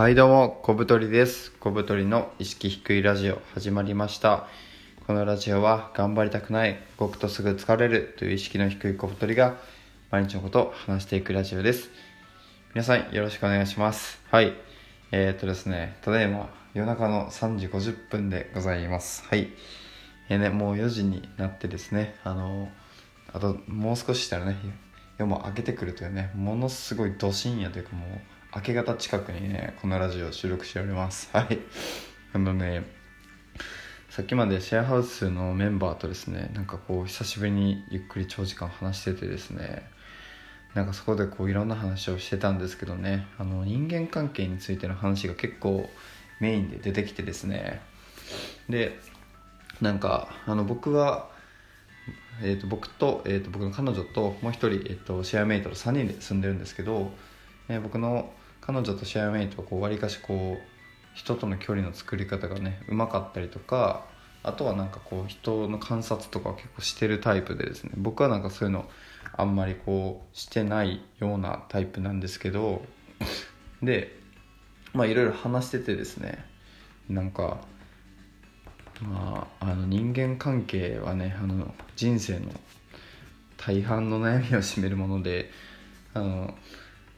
はいどうも、小太りです。小太りの意識低いラジオ始まりました。このラジオは頑張りたくない、動くとすぐ疲れるという意識の低い小太りが毎日のことを話していくラジオです。皆さんよろしくお願いします。はい。えー、っとですね、ただいま夜中の3時50分でございます。はい。えーね、もう4時になってですね、あのあともう少ししたらね、夜も明けてくるというね、ものすごいど深夜というかもう、明け方近くにね、このラジオ収録しております。はい。あのね、さっきまでシェアハウスのメンバーとですね、なんかこう、久しぶりにゆっくり長時間話しててですね、なんかそこでこういろんな話をしてたんですけどね、あの人間関係についての話が結構メインで出てきてですね、で、なんかあの僕は、えー、と僕と,、えー、と僕の彼女ともう一人、えー、とシェアメイトと3人で住んでるんですけど、えー僕の彼女とシェアメイトはこう割かしこう人との距離の作り方がねうまかったりとかあとはなんかこう人の観察とか結構してるタイプでですね僕はなんかそういうのあんまりこうしてないようなタイプなんですけどでまあいろいろ話しててですねなんかまあ、あの人間関係はねあの人生の大半の悩みを占めるものであの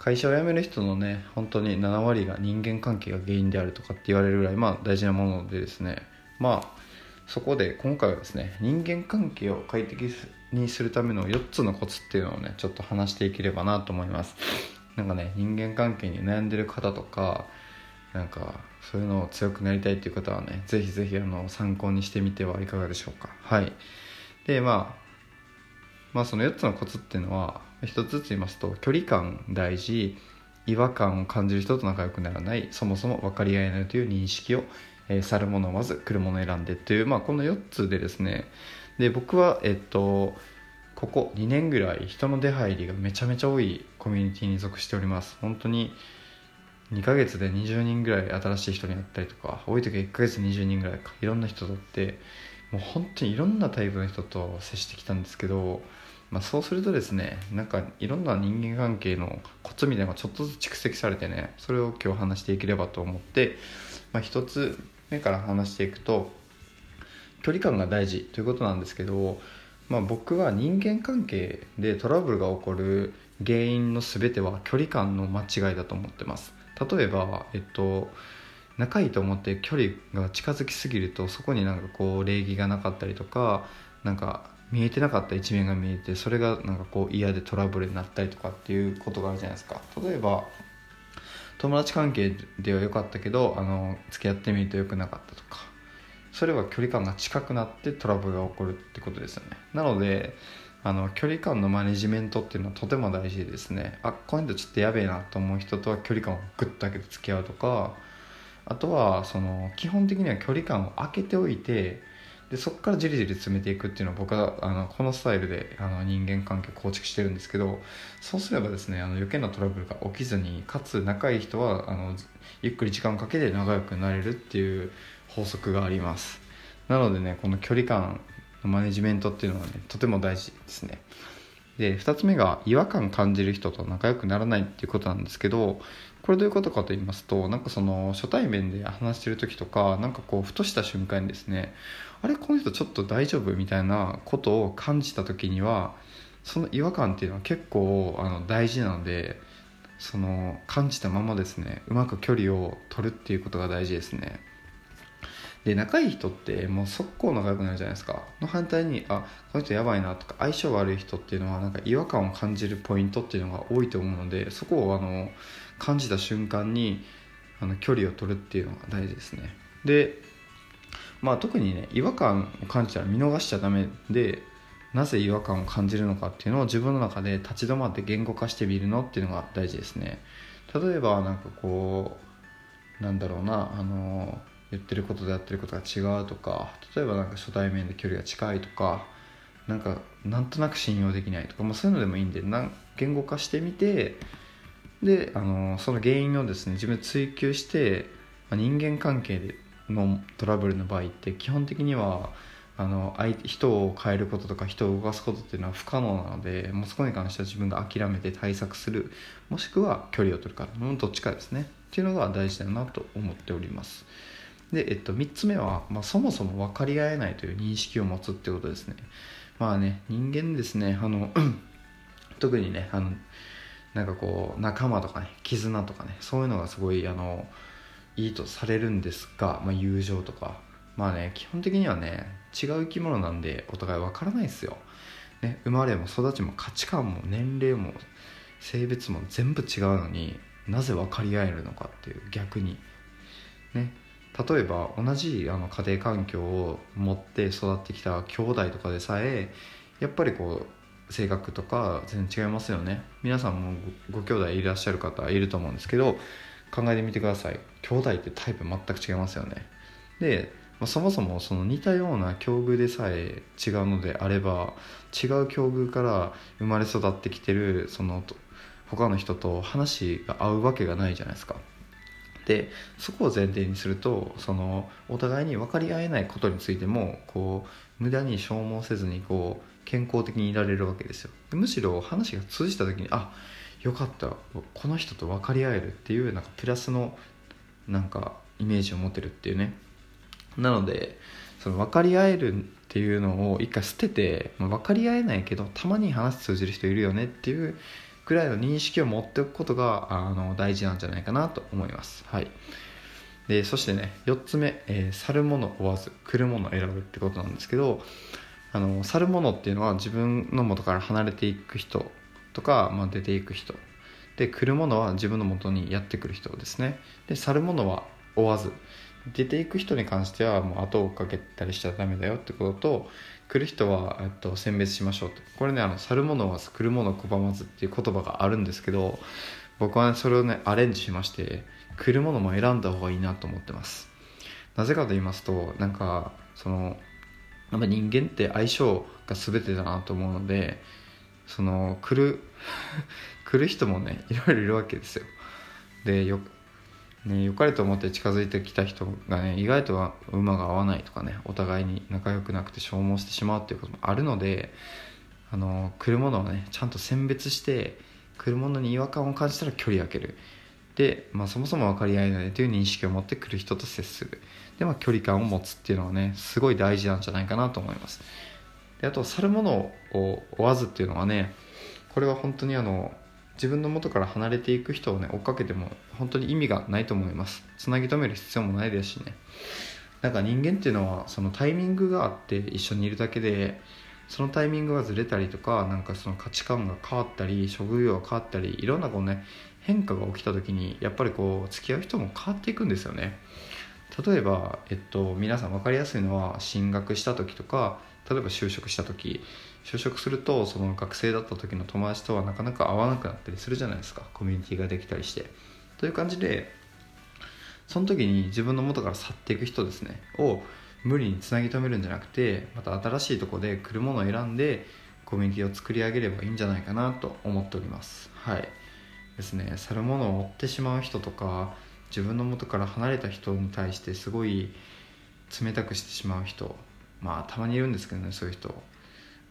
会社を辞める人のね本当に7割が人間関係が原因であるとかって言われるぐらい、まあ、大事なものでですね。まあそこで今回はですね人間関係を快適にするための4つのコツっていうのをねちょっと話していければなと思います。なんかね人間関係に悩んでる方とかなんかそういうのを強くなりたいっていう方はねぜひぜひあの参考にしてみてはいかがでしょうか。はい。でまあまあその4つのコツっていうのは1つずつ言いますと距離感大事違和感を感じる人と仲良くならないそもそも分かり合えないという認識を、えー去るものをまず来るものを選んでっていう、まあ、この4つでですねで僕はえっとここ2年ぐらい人の出入りがめちゃめちゃ多いコミュニティに属しております。本当に2ヶ月で20人ぐらい新しい人に会ったりとか多い時は1ヶ月20人ぐらいかいろんな人とってもう本当にいろんなタイプの人と接してきたんですけど、まあ、そうするとですねなんかいろんな人間関係のコツみたいなのがちょっとずつ蓄積されてねそれを今日話していければと思って、まあ、1つ目から話していくと距離感が大事ということなんですけど、まあ、僕は人間関係でトラブルが起こる原因の全ては距離感の間違いだと思ってます。例えば、えっと、仲いいと思って距離が近づきすぎるとそこになんかこう礼儀がなかったりとかなんか見えてなかった一面が見えてそれがなんかこう嫌でトラブルになったりとかっていうことがあるじゃないですか。例えば友達関係では良かったけどあの付き合ってみると良くなかったとか。それは距離感が近くなってトラブルが起こるってことですよね。なのであの距離感のマネジメントっていうのはとても大事ですね。あこの人ちょっとやべえなと思う人とは距離感をグッと開けて付き合うとか。あとはその基本的には距離感を空けておいてでそこからじりじり詰めていくっていうのは僕はあのこのスタイルであの人間関係構築してるんですけどそうすればですねあの余計なトラブルが起きずにかつ仲いい人はあのゆっくり時間をかけて仲良くなれるっていう法則があります。なのでねこの距離感のマネジメントっていうのはねとても大事ですね。で2つ目が違和感感じる人と仲良くならないっていうことなんですけどこれどういうことかと言いますとなんかその初対面で話してる時とかなんかこうふとした瞬間にですねあれこの人ちょっと大丈夫みたいなことを感じた時にはその違和感っていうのは結構あの大事なのでその感じたままですねうまく距離を取るっていうことが大事ですね。で仲いい人ってもう速攻仲良くなるじゃないですか。の反対にあこの人やばいなとか相性悪い人っていうのはなんか違和感を感じるポイントっていうのが多いと思うのでそこをあの感じた瞬間にあの距離を取るっていうのが大事ですね。でまあ特にね違和感を感じたら見逃しちゃダメでなぜ違和感を感じるのかっていうのを自分の中で立ち止まって言語化してみるのっていうのが大事ですね。例えばなんかこうなんだろうなあの言ってることでやってることが違うとか例えばなんか初対面で距離が近いとかなんかなんとなく信用できないとか、まあ、そういうのでもいいんでなん言語化してみてであのその原因をですね自分で追求して、まあ、人間関係のトラブルの場合って基本的にはあの相人を変えることとか人を動かすことっていうのは不可能なのでもうそこに関しては自分が諦めて対策するもしくは距離を取るかもうどっちかですねっていうのが大事だなと思っております。で、えっと、3つ目は、まあ、そもそも分かり合えないという認識を持つってことですね。まあね人間ですねあの 特にねあのなんかこう仲間とかね絆とかねそういうのがすごいあのいいとされるんですが、まあ、友情とか。まあね基本的にはね違う生き物なんでお互い分からないですよ、ね、生まれも育ちも価値観も年齢も性別も全部違うのになぜ分かり合えるのかっていう逆に。ね。例えば同じあの家庭環境を持って育ってきた兄弟とかでさえやっぱりこう性格とか全然違いますよね。皆さんもごご兄弟いらっしゃる方いると思うんですけど考えてみてください。兄弟ってタイプ全く違いますよね。で、まあ、そもそもその似たような境遇でさえ違うのであれば違う境遇から生まれ育ってきてるその他の人と話が合うわけがないじゃないですか。でそこを前提にするとそのお互いに分かり合えないことについてもこう無駄に消耗せずにこう健康的にいられるわけですよ。むしろ話が通じた時にあよかったこの人と分かり合えるっていうなんかプラスのなんかイメージを持てるっていうね。なのでその分かり合えるっていうのを一回捨てて、まあ、分かり合えないけどたまに話通じる人いるよねっていうくらいの認識を持っておくことがあの大事なんじゃないかなと思います。はい、でそしてね4つ目、えー、去るもの追わず来るもの選ぶってことなんですけどあの去るものっていうのは自分の元から離れていく人とか、まあ、出ていく人。で来るものは自分の元にやってくる人ですね。で去るものは追わず出ていく人に関してはもう後をかけたりしちゃダメだよってことと来る人は、えっと、選別しましょうと。これねあの去る者は来る者拒まずっていう言葉があるんですけど僕はねそれをねアレンジしまして来る者も選んだ方がいいなと思ってます。なぜかと言いますとなんかそのやっぱ人間って相性が全てだなと思うのでその来る 来る人もねいろいろいるわけですよ。でよね、良かれと思って近づいてきた人がね意外とは馬が合わないとかねお互いに仲良くなくて消耗してしまうっていうこともあるのであの来るものをねちゃんと選別して来るものに違和感を感じたら距離を空ける。で、まあ、そもそも分かり合えないという認識を持って来る人と接する。で、まあ、距離感を持つっていうのはねすごい大事なんじゃないかなと思います。であと去るものを追わずっていうのはねこれは本当にあの自分の元から離れていく人をね追っかけても本当に意味がないと思います。つなぎ止める必要もないですしね。なんか人間っていうのはそのタイミングがあって一緒にいるだけでそのタイミングがずれたりとかなんかその価値観が変わったり職業が変わったりいろんなこうね変化が起きた時にやっぱりこう付き合う人も変わっていくんですよね。例えば、えっと、皆さん分かりやすいのは進学した時とか例えば就職した時。就職するとその学生だった時の友達とはなかなか会わなくなったりするじゃないですか。コミュニティができたりして。という感じでその時に自分の元から去っていく人ですね。を無理につなぎ止めるんじゃなくてまた新しいとこで来るものを選んでコミュニティを作り上げればいいんじゃないかなと思っております。はい。ですね。去るものを追ってしまう人とか自分の元から離れた人に対してすごい冷たくしてしまう人まあたまにいるんですけどねそういう人。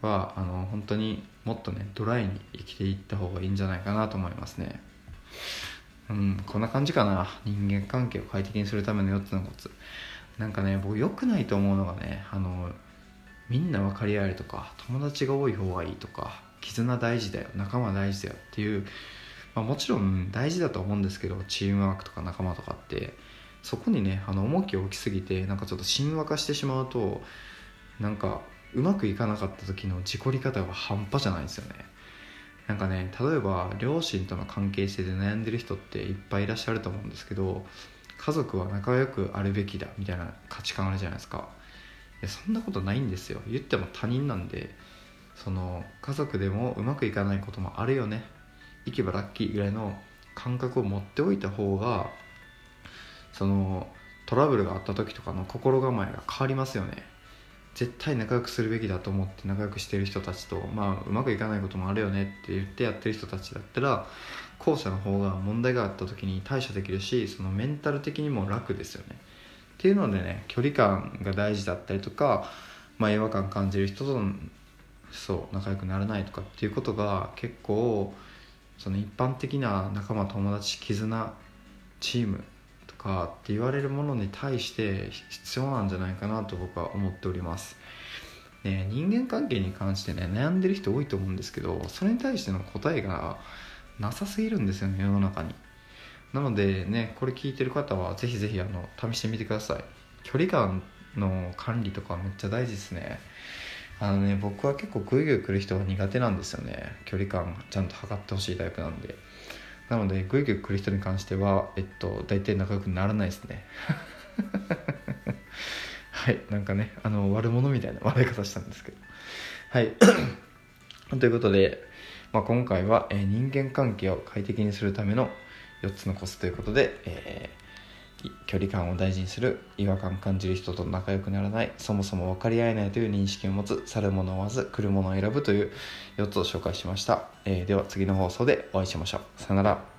はあの本当にもっとねドライに生きていった方がいいんじゃないかなと思いますね。うんこんな感じかな。人間関係を快適にするための4つのコツ。なんかね僕良くないと思うのがねあのみんな分かり合えるとか友達が多い方がいいとか絆大事だよ仲間大事だよっていう、まあ、もちろん大事だと思うんですけどチームワークとか仲間とかってそこにねあの重きを置きすぎてなんかちょっと神話化してしまうとなんかうまくいかなかった時の事故り方が半端じゃないんですよね。なんかね例えば両親との関係性で悩んでる人っていっぱいいらっしゃると思うんですけど家族は仲良くあるべきだみたいな価値観あるじゃないですか。いやそんなことないんですよ。言っても他人なんでその家族でもうまくいかないこともあるよね。行けばラッキーぐらいの感覚を持っておいた方がそのトラブルがあった時とかの心構えが変わりますよね。絶対仲良くするべきだと思って仲良くしてる人たちと、まあ、うまくいかないこともあるよねって言ってやってる人たちだったら後者の方が問題があった時に対処できるしそのメンタル的にも楽ですよね。っていうのでね距離感が大事だったりとか、まあ、違和感感じる人とそう仲良くならないとかっていうことが結構その一般的な仲間友達絆チームかって言われるものに対して必要なんじゃないかなと僕は思っております。ね、人間関係に関してね悩んでる人多いと思うんですけどそれに対しての答えがなさすぎるんですよね世の中に。なのでねこれ聞いてる方はぜひぜひあの試してみてください。距離感の管理とかめっちゃ大事ですね。あのね僕は結構グイグイ来る人が苦手なんですよね。距離感ちゃんと測ってほしいタイプなんで。なのでグイグイ来る人に関してはえっと大体仲良くならないですね。はいなんかねあの悪者みたいな笑い方したんですけど。はい。ということで、まあ、今回は、えー、人間関係を快適にするための4つのコツということで、えー、距離感を大事にする違和感感じる人と仲良くならないそもそも分かり合えないという認識を持つ去る者を追わず来る者を選ぶという4つを紹介しました、えー、では次の放送でお会いしましょう。さよなら。